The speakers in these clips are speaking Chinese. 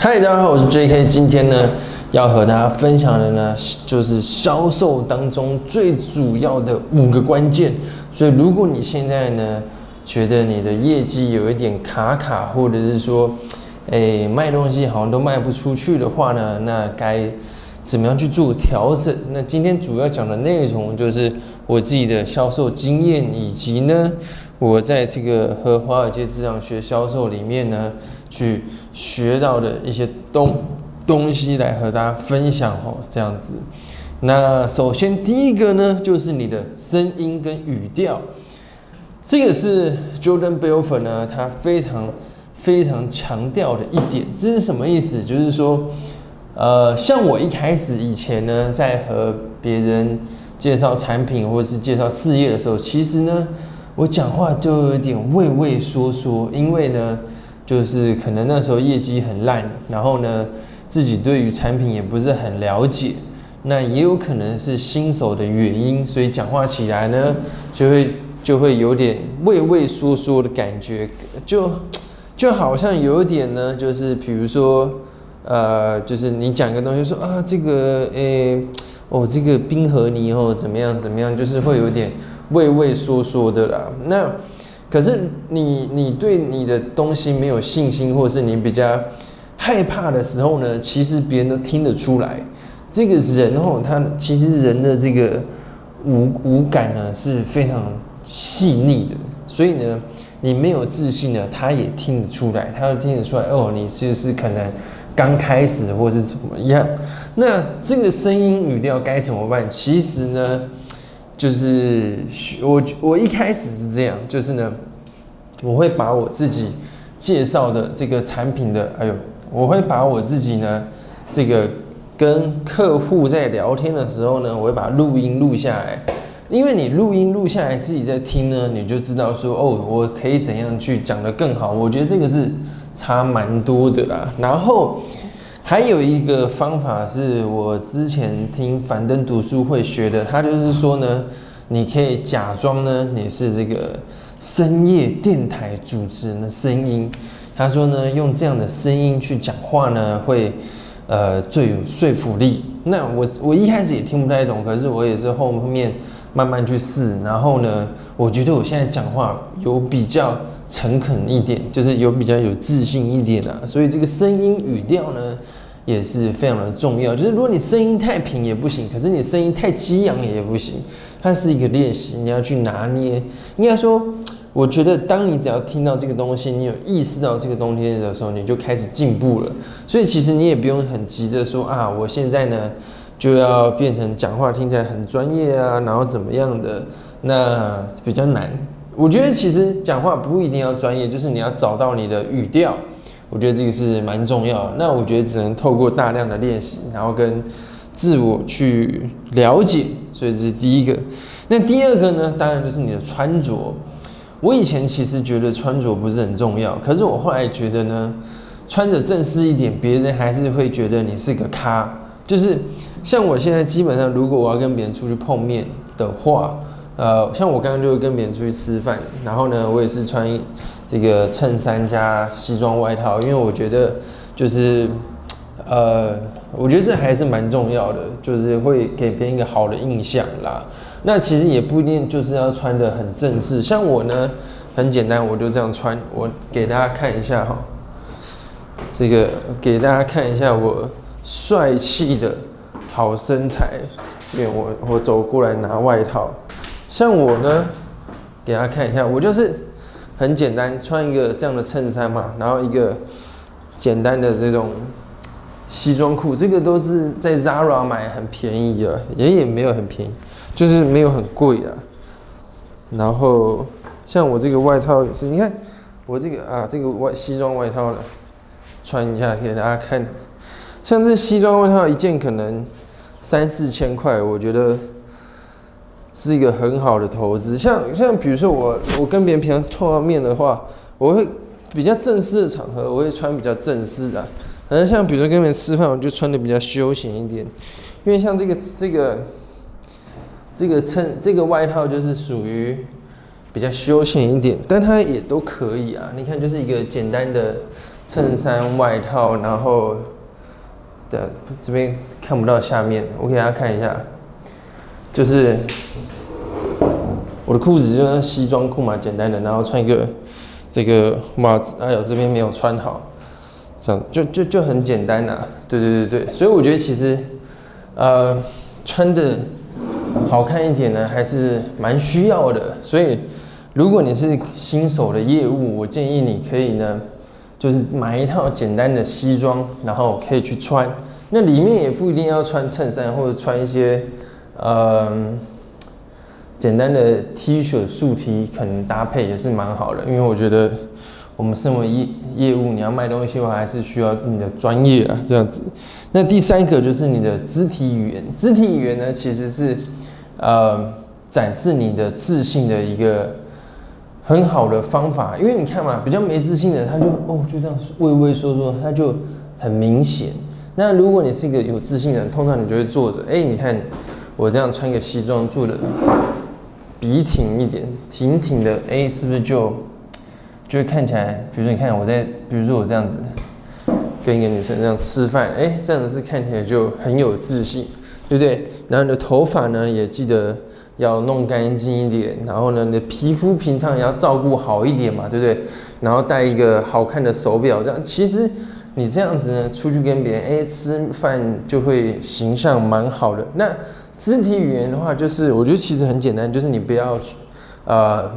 嗨，大家好，我是 J.K。今天呢，要和大家分享的呢，就是销售当中最主要的五个关键。所以，如果你现在呢，觉得你的业绩有一点卡卡，或者是说，哎，卖东西好像都卖不出去的话呢，那该怎么样去做调整？那今天主要讲的内容就是我自己的销售经验，以及呢，我在这个和华尔街智量学销售里面呢。去学到的一些东东西来和大家分享哦，这样子。那首先第一个呢，就是你的声音跟语调，这个是 Jordan b e l f o r 呢，他非常非常强调的一点。这是什么意思？就是说，呃，像我一开始以前呢，在和别人介绍产品或者是介绍事业的时候，其实呢，我讲话就有点畏畏缩缩，因为呢。就是可能那时候业绩很烂，然后呢，自己对于产品也不是很了解，那也有可能是新手的原因，所以讲话起来呢，就会就会有点畏畏缩缩的感觉，就就好像有一点呢，就是比如说，呃，就是你讲个东西说啊，这个诶，哦，这个冰河泥哦，怎么样怎么样，就是会有点畏畏缩缩的啦，那。可是你你对你的东西没有信心，或者是你比较害怕的时候呢，其实别人都听得出来。这个人哦，他其实人的这个五五感呢是非常细腻的，所以呢，你没有自信呢，他也听得出来，他听得出来哦，你是是可能刚开始或是怎么样。那这个声音语调该怎么办？其实呢。就是我我一开始是这样，就是呢，我会把我自己介绍的这个产品的，哎呦，我会把我自己呢，这个跟客户在聊天的时候呢，我会把录音录下来，因为你录音录下来自己在听呢，你就知道说哦，我可以怎样去讲得更好。我觉得这个是差蛮多的啦，然后。还有一个方法是我之前听樊登读书会学的，他就是说呢，你可以假装呢你是这个深夜电台主持人的声音。他说呢，用这样的声音去讲话呢，会呃最有说服力。那我我一开始也听不太懂，可是我也是后面慢慢去试，然后呢，我觉得我现在讲话有比较诚恳一点，就是有比较有自信一点啊。所以这个声音语调呢。也是非常的重要，就是如果你声音太平也不行，可是你声音太激昂也不行，它是一个练习，你要去拿捏。应该说，我觉得当你只要听到这个东西，你有意识到这个东西的时候，你就开始进步了。所以其实你也不用很急着说啊，我现在呢就要变成讲话听起来很专业啊，然后怎么样的，那比较难。我觉得其实讲话不一定要专业，就是你要找到你的语调。我觉得这个是蛮重要的。那我觉得只能透过大量的练习，然后跟自我去了解，所以这是第一个。那第二个呢？当然就是你的穿着。我以前其实觉得穿着不是很重要，可是我后来觉得呢，穿着正式一点，别人还是会觉得你是个咖。就是像我现在基本上，如果我要跟别人出去碰面的话，呃，像我刚刚就跟别人出去吃饭，然后呢，我也是穿。这个衬衫加西装外套，因为我觉得就是，呃，我觉得这还是蛮重要的，就是会给别人一个好的印象啦。那其实也不一定就是要穿的很正式，像我呢，很简单，我就这样穿。我给大家看一下哈，这个给大家看一下我帅气的好身材。因为我我走过来拿外套，像我呢，给大家看一下，我就是。很简单，穿一个这样的衬衫嘛，然后一个简单的这种西装裤，这个都是在 Zara 买，很便宜啊，也也没有很便宜，就是没有很贵的。然后像我这个外套也是，你看我这个啊，这个外西装外套了，穿一下给大家看。像这西装外套一件可能三四千块，我觉得。是一个很好的投资，像像比如说我我跟别人平常碰到面的话，我会比较正式的场合，我会穿比较正式的。可能像比如说跟别人吃饭，我就穿的比较休闲一点。因为像这个这个这个衬这个外套就是属于比较休闲一点，但它也都可以啊。你看就是一个简单的衬衫、外套，然后的这边看不到下面，我给大家看一下，就是我的裤子就是西装裤嘛，简单的，然后穿一个这个袜子，哎呦这边没有穿好，这样就就就很简单呐，对对对对，所以我觉得其实呃穿的。好看一点呢，还是蛮需要的。所以，如果你是新手的业务，我建议你可以呢，就是买一套简单的西装，然后可以去穿。那里面也不一定要穿衬衫，或者穿一些呃简单的 T 恤、素 T，可能搭配也是蛮好的。因为我觉得我们身为业业务，你要卖东西的话，还是需要你的专业啊，这样子。那第三个就是你的肢体语言。肢体语言呢，其实是。呃，展示你的自信的一个很好的方法，因为你看嘛，比较没自信的，他就哦，就这样畏畏缩缩，他就很明显。那如果你是一个有自信的人，通常你就会坐着，哎，你看我这样穿个西装，坐的笔挺一点，挺挺的，哎，是不是就就会看起来？比如说你看我在，比如说我这样子跟一个女生这样吃饭，哎，这样子是看起来就很有自信。对不对？然后你的头发呢，也记得要弄干净一点。然后呢，你的皮肤平常也要照顾好一点嘛，对不对？然后戴一个好看的手表，这样其实你这样子呢，出去跟别人哎吃饭就会形象蛮好的。那肢体语言的话，就是我觉得其实很简单，就是你不要呃，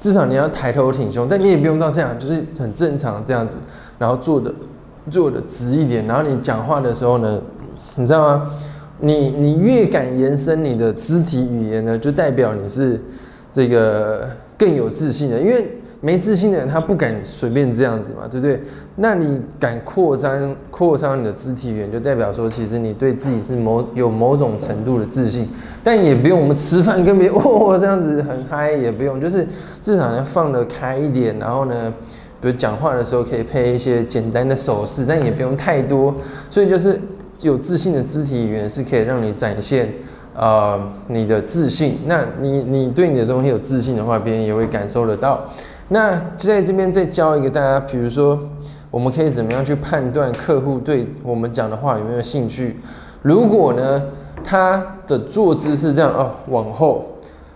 至少你要抬头挺胸，但你也不用到这样，就是很正常这样子。然后坐的坐的直一点，然后你讲话的时候呢，你知道吗？你你越敢延伸你的肢体语言呢，就代表你是这个更有自信的。因为没自信的人他不敢随便这样子嘛，对不对？那你敢扩张扩张你的肢体语言，就代表说其实你对自己是某有某种程度的自信。但也不用我们吃饭跟别人哦这样子很嗨，也不用，就是至少要放得开一点。然后呢，比如讲话的时候可以配一些简单的手势，但也不用太多。所以就是。有自信的肢体语言是可以让你展现，呃，你的自信。那你你对你的东西有自信的话，别人也会感受得到。那在这边再教一个大家，比如说，我们可以怎么样去判断客户对我们讲的话有没有兴趣？如果呢，他的坐姿是这样哦，往后，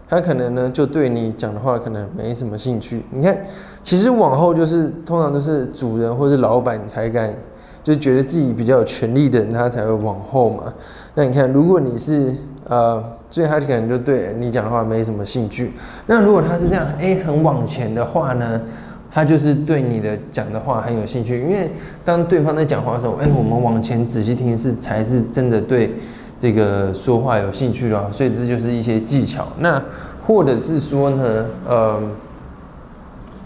他可能呢就对你讲的话可能没什么兴趣。你看，其实往后就是通常都是主人或是老板才敢。就觉得自己比较有权利的人，他才会往后嘛。那你看，如果你是呃，所以他可能就对你讲的话没什么兴趣。那如果他是这样，哎，很往前的话呢，他就是对你的讲的话很有兴趣。因为当对方在讲话的时候，哎，我们往前仔细听是才是真的对这个说话有兴趣的。所以这就是一些技巧。那或者是说呢，呃，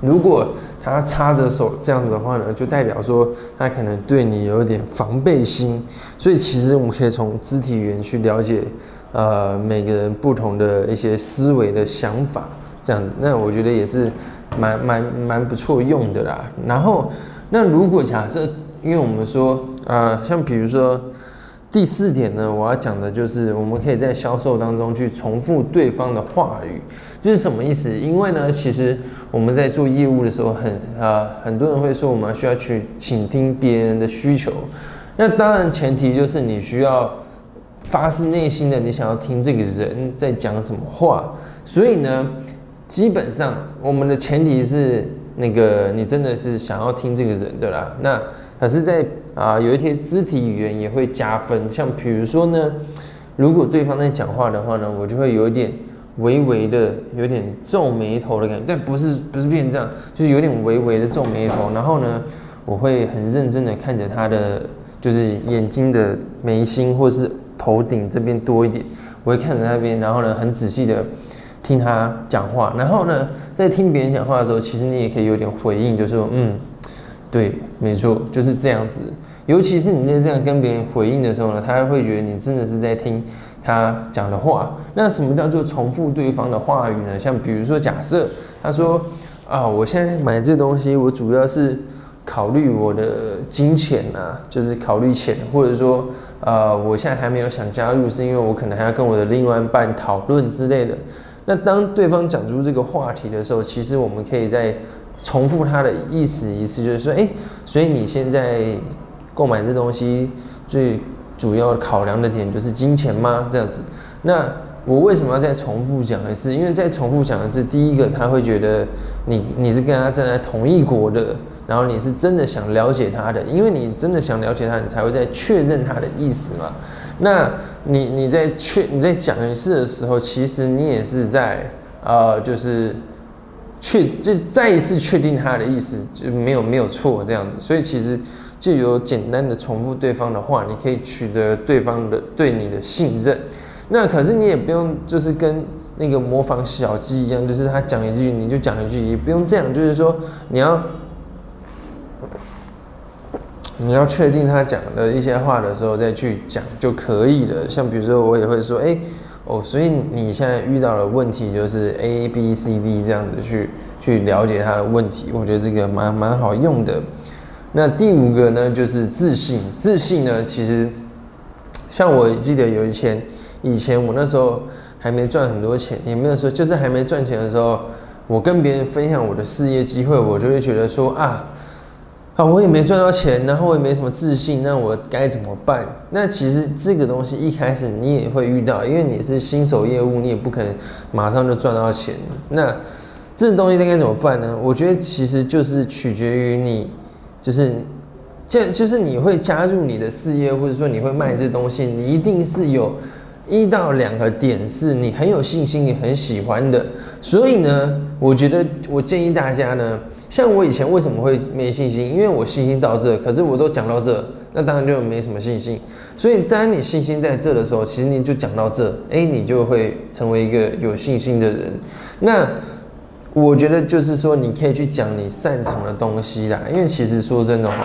如果他插着手这样子的话呢，就代表说他可能对你有点防备心，所以其实我们可以从肢体语言去了解，呃，每个人不同的一些思维的想法，这样，那我觉得也是蛮蛮蛮不错用的啦。然后，那如果假设，因为我们说，呃，像比如说第四点呢，我要讲的就是我们可以在销售当中去重复对方的话语，这是什么意思？因为呢，其实。我们在做业务的时候，很啊，很多人会说我们需要去倾听别人的需求。那当然前提就是你需要发自内心的，你想要听这个人在讲什么话。所以呢，基本上我们的前提是那个你真的是想要听这个人的啦。那可是，在啊有一些肢体语言也会加分，像比如说呢，如果对方在讲话的话呢，我就会有一点。微微的有点皱眉头的感觉，但不是不是变这样，就是有点微微的皱眉头。然后呢，我会很认真的看着他的，就是眼睛的眉心或是头顶这边多一点，我会看着那边，然后呢，很仔细的听他讲话。然后呢，在听别人讲话的时候，其实你也可以有点回应，就是说，嗯，对，没错，就是这样子。尤其是你在这样跟别人回应的时候呢，他会觉得你真的是在听。他讲的话，那什么叫做重复对方的话语呢？像比如说，假设他说啊，我现在买这东西，我主要是考虑我的金钱呐，就是考虑钱，或者说，呃，我现在还没有想加入，是因为我可能还要跟我的另外一半讨论之类的。那当对方讲出这个话题的时候，其实我们可以再重复他的意思意思，就是说，哎，所以你现在购买这东西最主要考量的点就是金钱吗？这样子，那我为什么要再重复讲一次？因为再重复讲一次，第一个他会觉得你你是跟他站在同一国的。然后你是真的想了解他的，因为你真的想了解他，你才会在确认他的意思嘛。那你你在确你在讲一次的时候，其实你也是在呃，就是确就再一次确定他的意思，就没有没有错这样子。所以其实就有简单的重复对方的话，你可以取得对方的对你的信任。那可是你也不用就是跟那个模仿小鸡一样，就是他讲一句你就讲一句，也不用这样，就是说你要。你要确定他讲的一些话的时候再去讲就可以了。像比如说，我也会说，哎，哦，所以你现在遇到的问题就是 A B C D 这样子去去了解他的问题，我觉得这个蛮蛮好用的。那第五个呢，就是自信。自信呢，其实像我记得有一前，以前我那时候还没赚很多钱，也没有说就是还没赚钱的时候，我跟别人分享我的事业机会，我就会觉得说啊。啊，我也没赚到钱，然后我也没什么自信，那我该怎么办？那其实这个东西一开始你也会遇到，因为你是新手业务，你也不可能马上就赚到钱。那这东西应该怎么办呢？我觉得其实就是取决于你，就是这就是你会加入你的事业，或者说你会卖这东西，你一定是有一到两个点是你很有信心、你很喜欢的。所以呢，我觉得我建议大家呢。像我以前为什么会没信心？因为我信心到这，可是我都讲到这，那当然就没什么信心。所以当你信心在这的时候，其实你就讲到这，哎，你就会成为一个有信心的人。那我觉得就是说，你可以去讲你擅长的东西啦。因为其实说真的哈，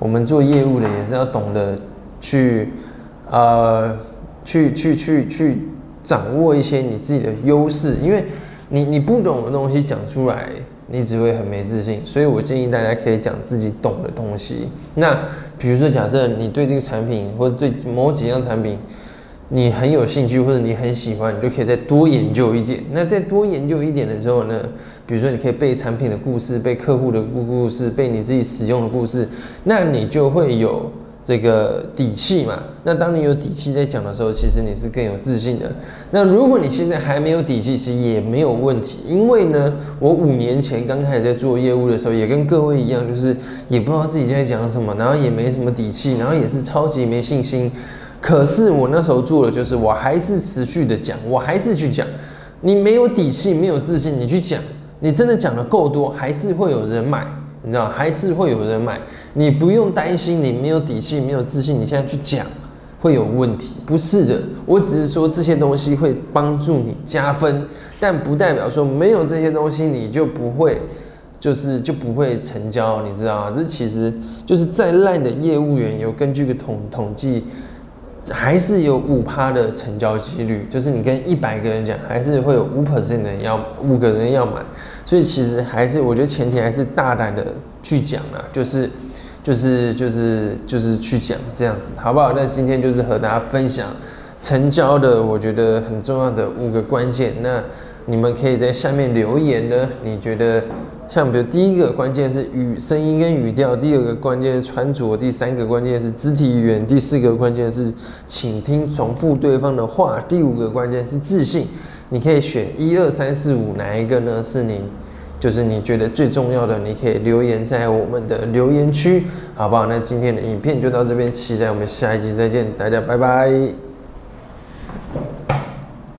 我们做业务的也是要懂得去呃，去去去去掌握一些你自己的优势，因为你你不懂的东西讲出来。你只会很没自信，所以我建议大家可以讲自己懂的东西。那比如说，假设你对这个产品或者对某几样产品你很有兴趣，或者你很喜欢，你就可以再多研究一点。那再多研究一点的时候呢，比如说你可以背产品的故事，背客户的故故事，背你自己使用的故事，那你就会有。这个底气嘛，那当你有底气在讲的时候，其实你是更有自信的。那如果你现在还没有底气，其实也没有问题，因为呢，我五年前刚开始在做业务的时候，也跟各位一样，就是也不知道自己在讲什么，然后也没什么底气，然后也是超级没信心。可是我那时候做的就是，我还是持续的讲，我还是去讲。你没有底气，没有自信，你去讲，你真的讲的够多，还是会有人买。你知道还是会有人买，你不用担心，你没有底气，没有自信，你现在去讲会有问题，不是的，我只是说这些东西会帮助你加分，但不代表说没有这些东西你就不会，就是就不会成交，你知道吗？这其实就是再烂的业务员，有根据个统统计，还是有五趴的成交几率，就是你跟一百个人讲，还是会有五 percent 的人要五个人要买。所以其实还是，我觉得前提还是大胆的去讲啊，就是，就是就是就是去讲这样子，好不好？那今天就是和大家分享成交的，我觉得很重要的五个关键。那你们可以在下面留言呢，你觉得像比如第一个关键是语声音跟语调，第二个关键是穿着，第三个关键是肢体语言，第四个关键是倾听重复对方的话，第五个关键是自信。你可以选一二三四五哪一个呢？是你，就是你觉得最重要的，你可以留言在我们的留言区，好不好？那今天的影片就到这边，期待我们下一集再见，大家拜拜。